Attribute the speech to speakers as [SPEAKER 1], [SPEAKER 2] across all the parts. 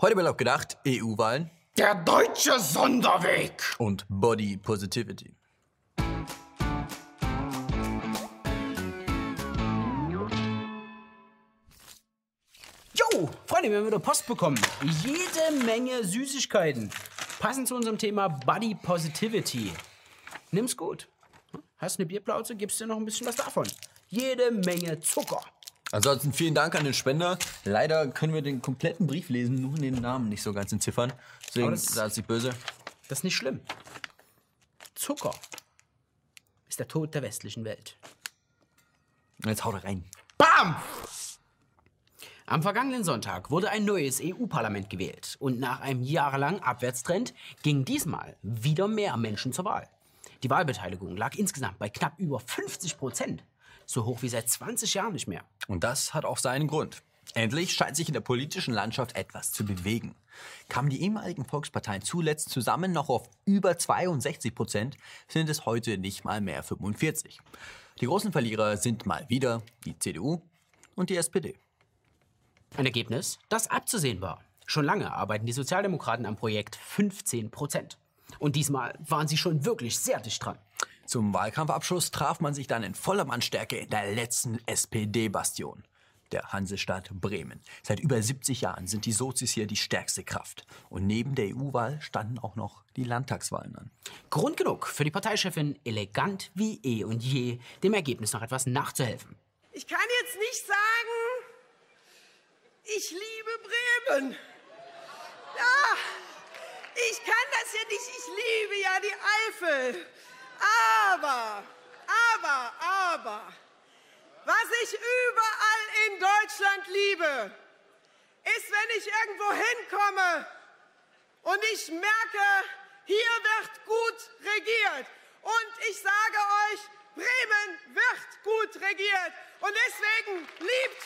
[SPEAKER 1] Heute mal gedacht, EU-Wahlen
[SPEAKER 2] Der deutsche Sonderweg.
[SPEAKER 1] und Body Positivity.
[SPEAKER 3] Jo, Freunde, wir haben wieder Post bekommen. Jede Menge Süßigkeiten. Passend zu unserem Thema Body Positivity. Nimm's gut. Hast eine Bierplauze, gibst dir noch ein bisschen was davon. Jede Menge Zucker.
[SPEAKER 1] Ansonsten vielen Dank an den Spender. Leider können wir den kompletten Brief lesen, nur den Namen nicht so ganz entziffern. Deswegen
[SPEAKER 3] das-
[SPEAKER 1] es nicht böse.
[SPEAKER 3] Das ist nicht schlimm. Zucker ist der Tod der westlichen Welt.
[SPEAKER 1] Jetzt haut er rein.
[SPEAKER 3] Bam! Am vergangenen Sonntag wurde ein neues EU-Parlament gewählt und nach einem jahrelangen Abwärtstrend gingen diesmal wieder mehr Menschen zur Wahl. Die Wahlbeteiligung lag insgesamt bei knapp über 50 Prozent, so hoch wie seit 20 Jahren nicht mehr.
[SPEAKER 1] Und das hat auch seinen Grund. Endlich scheint sich in der politischen Landschaft etwas zu bewegen. Kamen die ehemaligen Volksparteien zuletzt zusammen noch auf über 62 Prozent, sind es heute nicht mal mehr 45. Die großen Verlierer sind mal wieder die CDU und die SPD.
[SPEAKER 3] Ein Ergebnis, das abzusehen war. Schon lange arbeiten die Sozialdemokraten am Projekt 15 Prozent. Und diesmal waren sie schon wirklich sehr dicht dran.
[SPEAKER 1] Zum Wahlkampfabschluss traf man sich dann in voller Mannstärke in der letzten SPD-Bastion, der Hansestadt Bremen. Seit über 70 Jahren sind die Sozis hier die stärkste Kraft. Und neben der EU-Wahl standen auch noch die Landtagswahlen an.
[SPEAKER 3] Grund genug für die Parteichefin, elegant wie eh und je, dem Ergebnis noch etwas nachzuhelfen.
[SPEAKER 4] Ich kann jetzt nicht sagen, ich liebe Bremen. Ja, ich kann das ja nicht, ich liebe ja die Eifel. Aber, aber, aber, was ich überall in Deutschland liebe, ist, wenn ich irgendwo hinkomme und ich merke, hier wird gut regiert. Und ich sage euch, Bremen wird gut regiert. Und deswegen liebt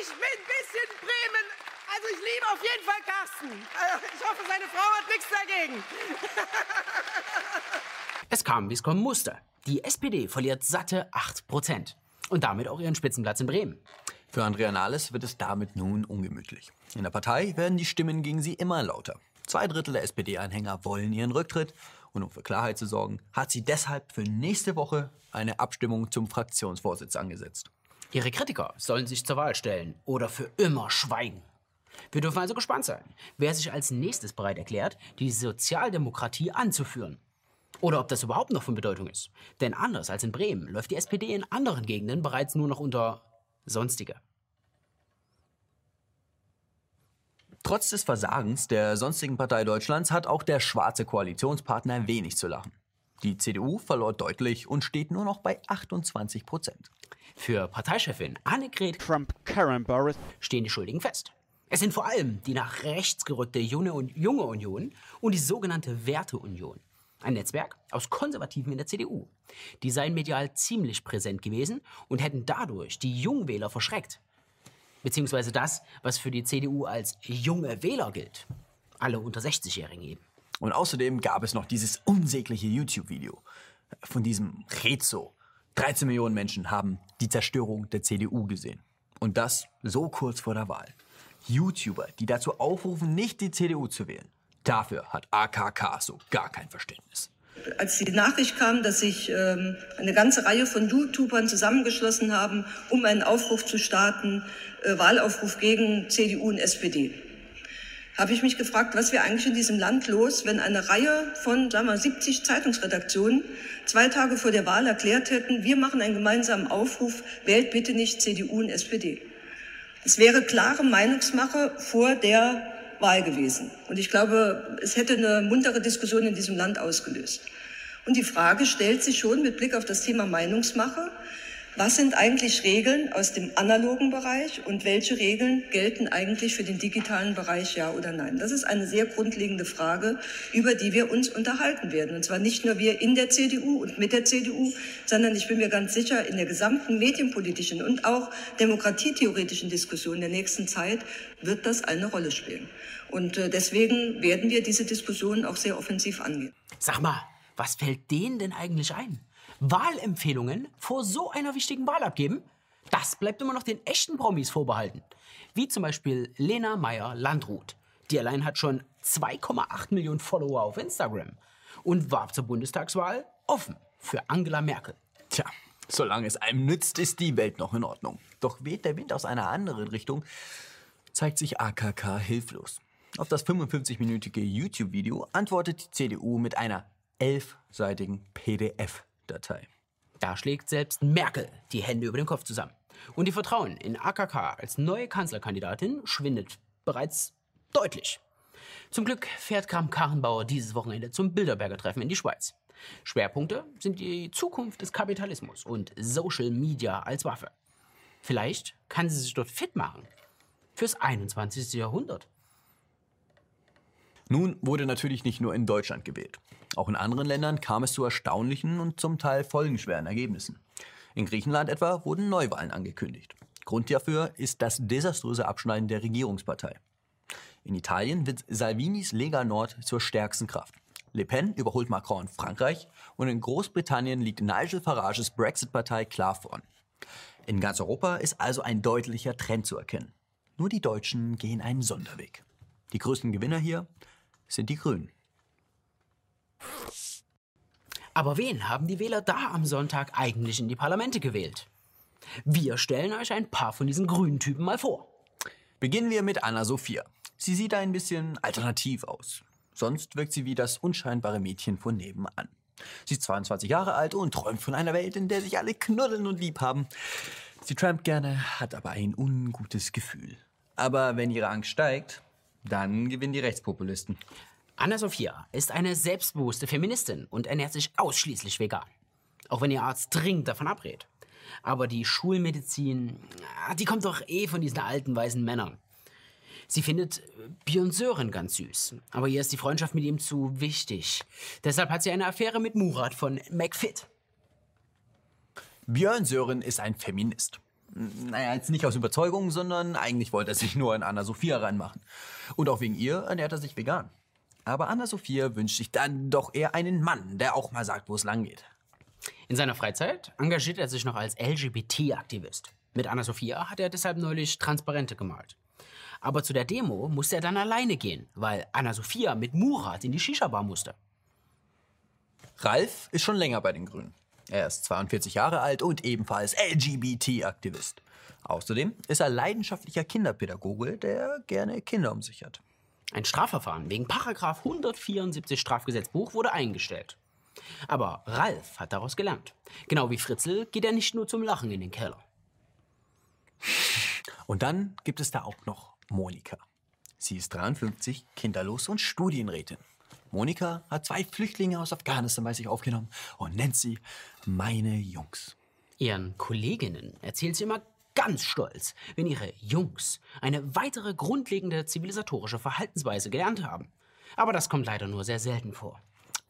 [SPEAKER 4] ich ein bisschen Bremen. Also ich liebe auf jeden Fall Carsten. Also Ich hoffe, seine Frau hat nichts dagegen.
[SPEAKER 3] Es kam, wie es kommen musste. Die SPD verliert satte 8 Prozent. Und damit auch ihren Spitzenplatz in Bremen.
[SPEAKER 1] Für Andrea Nahles wird es damit nun ungemütlich. In der Partei werden die Stimmen gegen sie immer lauter. Zwei Drittel der SPD-Anhänger wollen ihren Rücktritt. Und um für Klarheit zu sorgen, hat sie deshalb für nächste Woche eine Abstimmung zum Fraktionsvorsitz angesetzt.
[SPEAKER 3] Ihre Kritiker sollen sich zur Wahl stellen oder für immer schweigen. Wir dürfen also gespannt sein, wer sich als nächstes bereit erklärt, die Sozialdemokratie anzuführen. Oder ob das überhaupt noch von Bedeutung ist. Denn anders als in Bremen läuft die SPD in anderen Gegenden bereits nur noch unter Sonstige.
[SPEAKER 1] Trotz des Versagens der sonstigen Partei Deutschlands hat auch der schwarze Koalitionspartner wenig zu lachen. Die CDU verlor deutlich und steht nur noch bei 28 Prozent.
[SPEAKER 3] Für Parteichefin Annegret
[SPEAKER 5] Trump, Karen Boris.
[SPEAKER 3] stehen die Schuldigen fest. Es sind vor allem die nach rechts gerückte junge, und junge Union und die sogenannte Werteunion. Ein Netzwerk aus Konservativen in der CDU. Die seien medial ziemlich präsent gewesen und hätten dadurch die Jungwähler verschreckt. Beziehungsweise das, was für die CDU als junge Wähler gilt. Alle unter 60-Jährigen eben.
[SPEAKER 1] Und außerdem gab es noch dieses unsägliche YouTube-Video von diesem Rezo. 13 Millionen Menschen haben die Zerstörung der CDU gesehen. Und das so kurz vor der Wahl. YouTuber, die dazu aufrufen, nicht die CDU zu wählen. Dafür hat AKK so gar kein Verständnis.
[SPEAKER 6] Als die Nachricht kam, dass sich ähm, eine ganze Reihe von YouTubern zusammengeschlossen haben, um einen Aufruf zu starten, äh, Wahlaufruf gegen CDU und SPD, habe ich mich gefragt, was wäre eigentlich in diesem Land los, wenn eine Reihe von, sagen wir, 70 Zeitungsredaktionen zwei Tage vor der Wahl erklärt hätten, wir machen einen gemeinsamen Aufruf, wählt bitte nicht CDU und SPD. Es wäre klare Meinungsmache vor der Wahl gewesen. Und ich glaube, es hätte eine muntere Diskussion in diesem Land ausgelöst. Und die Frage stellt sich schon mit Blick auf das Thema Meinungsmache, was sind eigentlich Regeln aus dem analogen Bereich und welche Regeln gelten eigentlich für den digitalen Bereich, ja oder nein? Das ist eine sehr grundlegende Frage, über die wir uns unterhalten werden. Und zwar nicht nur wir in der CDU und mit der CDU, sondern ich bin mir ganz sicher, in der gesamten medienpolitischen und auch demokratietheoretischen Diskussion der nächsten Zeit wird das eine Rolle spielen. Und äh, deswegen werden wir diese Diskussion auch sehr offensiv angehen.
[SPEAKER 3] Sag mal, was fällt denen denn eigentlich ein? Wahlempfehlungen vor so einer wichtigen Wahl abgeben? Das bleibt immer noch den echten Promis vorbehalten. Wie zum Beispiel Lena Meyer-Landrut. Die allein hat schon 2,8 Millionen Follower auf Instagram und warb zur Bundestagswahl offen für Angela Merkel.
[SPEAKER 1] Tja, solange es einem nützt, ist die Welt noch in Ordnung. Doch weht der Wind aus einer anderen Richtung, zeigt sich AKK hilflos. Auf das 55-minütige YouTube-Video antwortet die CDU mit einer elfseitigen PDF-Datei.
[SPEAKER 3] Da schlägt selbst Merkel die Hände über den Kopf zusammen. Und ihr Vertrauen in AKK als neue Kanzlerkandidatin schwindet bereits deutlich. Zum Glück fährt Kram-Karrenbauer dieses Wochenende zum Bilderberger Treffen in die Schweiz. Schwerpunkte sind die Zukunft des Kapitalismus und Social Media als Waffe. Vielleicht kann sie sich dort fit machen fürs 21. Jahrhundert.
[SPEAKER 1] Nun wurde natürlich nicht nur in Deutschland gewählt. Auch in anderen Ländern kam es zu erstaunlichen und zum Teil folgenschweren Ergebnissen. In Griechenland etwa wurden Neuwahlen angekündigt. Grund dafür ist das desaströse Abschneiden der Regierungspartei. In Italien wird Salvinis Lega Nord zur stärksten Kraft. Le Pen überholt Macron in Frankreich und in Großbritannien liegt Nigel Farages Brexit-Partei klar vorn. In ganz Europa ist also ein deutlicher Trend zu erkennen. Nur die Deutschen gehen einen Sonderweg. Die größten Gewinner hier sind die Grünen.
[SPEAKER 3] Aber wen haben die Wähler da am Sonntag eigentlich in die Parlamente gewählt? Wir stellen euch ein paar von diesen grünen Typen mal vor.
[SPEAKER 1] Beginnen wir mit Anna Sophia. Sie sieht ein bisschen alternativ aus. Sonst wirkt sie wie das unscheinbare Mädchen von nebenan. Sie ist 22 Jahre alt und träumt von einer Welt, in der sich alle knuddeln und lieb haben. Sie trampt gerne, hat aber ein ungutes Gefühl. Aber wenn ihre Angst steigt, dann gewinnen die Rechtspopulisten.
[SPEAKER 3] Anna-Sophia ist eine selbstbewusste Feministin und ernährt sich ausschließlich vegan. Auch wenn ihr Arzt dringend davon abrät. Aber die Schulmedizin, ah, die kommt doch eh von diesen alten weißen Männern. Sie findet Björn Sören ganz süß, aber ihr ist die Freundschaft mit ihm zu wichtig. Deshalb hat sie eine Affäre mit Murat von McFit.
[SPEAKER 1] Björn Sören ist ein Feminist. Naja, jetzt nicht aus Überzeugung, sondern eigentlich wollte er sich nur an Anna-Sophia reinmachen. Und auch wegen ihr ernährt er sich vegan. Aber Anna-Sophia wünscht sich dann doch eher einen Mann, der auch mal sagt, wo es lang geht.
[SPEAKER 3] In seiner Freizeit engagiert er sich noch als LGBT-Aktivist. Mit Anna-Sophia hat er deshalb neulich Transparente gemalt. Aber zu der Demo musste er dann alleine gehen, weil Anna-Sophia mit Murat in die Shisha-Bar musste.
[SPEAKER 1] Ralf ist schon länger bei den Grünen. Er ist 42 Jahre alt und ebenfalls LGBT-Aktivist. Außerdem ist er leidenschaftlicher Kinderpädagoge, der gerne Kinder um sich hat.
[SPEAKER 3] Ein Strafverfahren wegen Paragraf 174 Strafgesetzbuch wurde eingestellt. Aber Ralf hat daraus gelernt. Genau wie Fritzl geht er nicht nur zum Lachen in den Keller.
[SPEAKER 1] Und dann gibt es da auch noch Monika. Sie ist 53, kinderlos und Studienrätin. Monika hat zwei Flüchtlinge aus Afghanistan bei sich aufgenommen und nennt sie meine Jungs.
[SPEAKER 3] Ihren Kolleginnen erzählt sie immer ganz stolz, wenn ihre Jungs eine weitere grundlegende zivilisatorische Verhaltensweise gelernt haben. Aber das kommt leider nur sehr selten vor.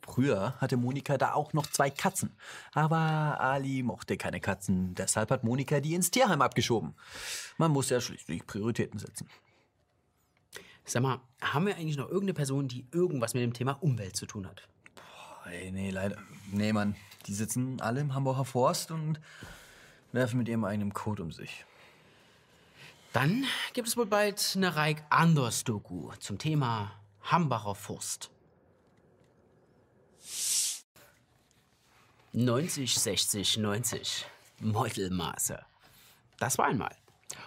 [SPEAKER 1] Früher hatte Monika da auch noch zwei Katzen. Aber Ali mochte keine Katzen. Deshalb hat Monika die ins Tierheim abgeschoben. Man muss ja schließlich Prioritäten setzen.
[SPEAKER 3] Sag mal, haben wir eigentlich noch irgendeine Person, die irgendwas mit dem Thema Umwelt zu tun hat?
[SPEAKER 1] Hey, nee, leider. Nee, Mann. Die sitzen alle im Hamburger Forst und werfen mit ihrem eigenen Code um sich.
[SPEAKER 3] Dann gibt es wohl bald eine Reik Anders Doku zum Thema Hambacher Forst. 90, 60, 90. Meutelmaße. Das war einmal.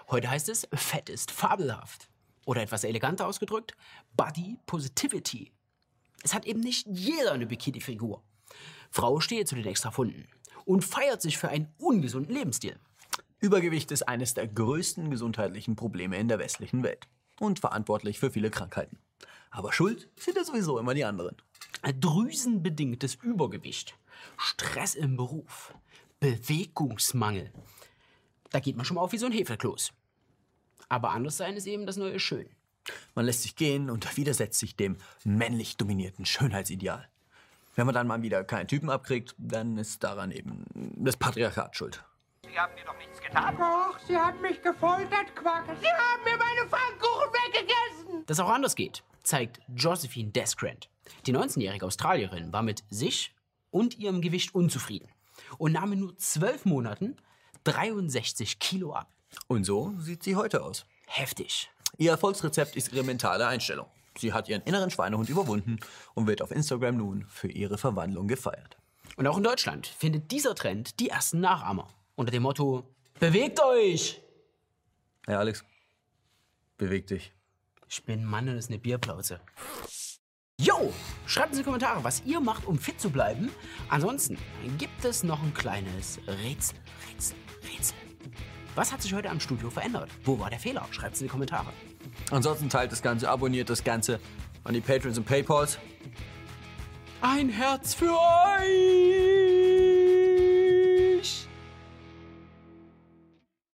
[SPEAKER 3] Heute heißt es, Fett ist fabelhaft. Oder etwas eleganter ausgedrückt, Body Positivity. Es hat eben nicht jeder eine Bikini-Figur. Frau steht zu den Extrafunden und feiert sich für einen ungesunden Lebensstil.
[SPEAKER 1] Übergewicht ist eines der größten gesundheitlichen Probleme in der westlichen Welt und verantwortlich für viele Krankheiten. Aber schuld sind ja sowieso immer die anderen.
[SPEAKER 3] Drüsenbedingtes Übergewicht, Stress im Beruf, Bewegungsmangel. Da geht man schon mal auf wie so ein Hefekloß. Aber anders sein ist eben das neue Schön.
[SPEAKER 1] Man lässt sich gehen und widersetzt sich dem männlich dominierten Schönheitsideal. Wenn man dann mal wieder keinen Typen abkriegt, dann ist daran eben das Patriarchat schuld.
[SPEAKER 2] Sie haben mir doch nichts getan.
[SPEAKER 4] Doch, Sie haben mich gefoltert, Quack. Sie haben mir meine Pfannkuchen weggegessen.
[SPEAKER 3] Dass auch anders geht, zeigt Josephine Descrant. Die 19-jährige Australierin war mit sich und ihrem Gewicht unzufrieden und nahm in nur zwölf Monaten 63 Kilo ab.
[SPEAKER 1] Und so sieht sie heute aus.
[SPEAKER 3] Heftig.
[SPEAKER 1] Ihr Erfolgsrezept ist ihre mentale Einstellung. Sie hat ihren inneren Schweinehund überwunden und wird auf Instagram nun für ihre Verwandlung gefeiert.
[SPEAKER 3] Und auch in Deutschland findet dieser Trend die ersten Nachahmer. Unter dem Motto, bewegt euch!
[SPEAKER 1] Ja, Alex, beweg dich.
[SPEAKER 3] Ich bin ein Mann und es ist eine Bierplauze. Yo! Schreibt uns in die Kommentare, was ihr macht, um fit zu bleiben. Ansonsten gibt es noch ein kleines Rätsel, Rätsel, Rätsel. Was hat sich heute am Studio verändert? Wo war der Fehler? Schreibt es in die Kommentare.
[SPEAKER 1] Ansonsten teilt das Ganze, abonniert das Ganze an die Patrons und Paypals.
[SPEAKER 3] Ein Herz für euch!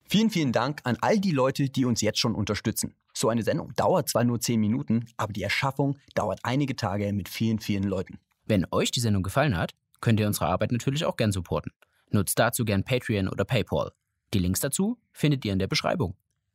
[SPEAKER 1] Vielen, vielen Dank an all die Leute, die uns jetzt schon unterstützen. So eine Sendung dauert zwar nur 10 Minuten, aber die Erschaffung dauert einige Tage mit vielen, vielen Leuten.
[SPEAKER 3] Wenn euch die Sendung gefallen hat, könnt ihr unsere Arbeit natürlich auch gern supporten. Nutzt dazu gern Patreon oder PayPal. Die Links dazu findet ihr in der Beschreibung.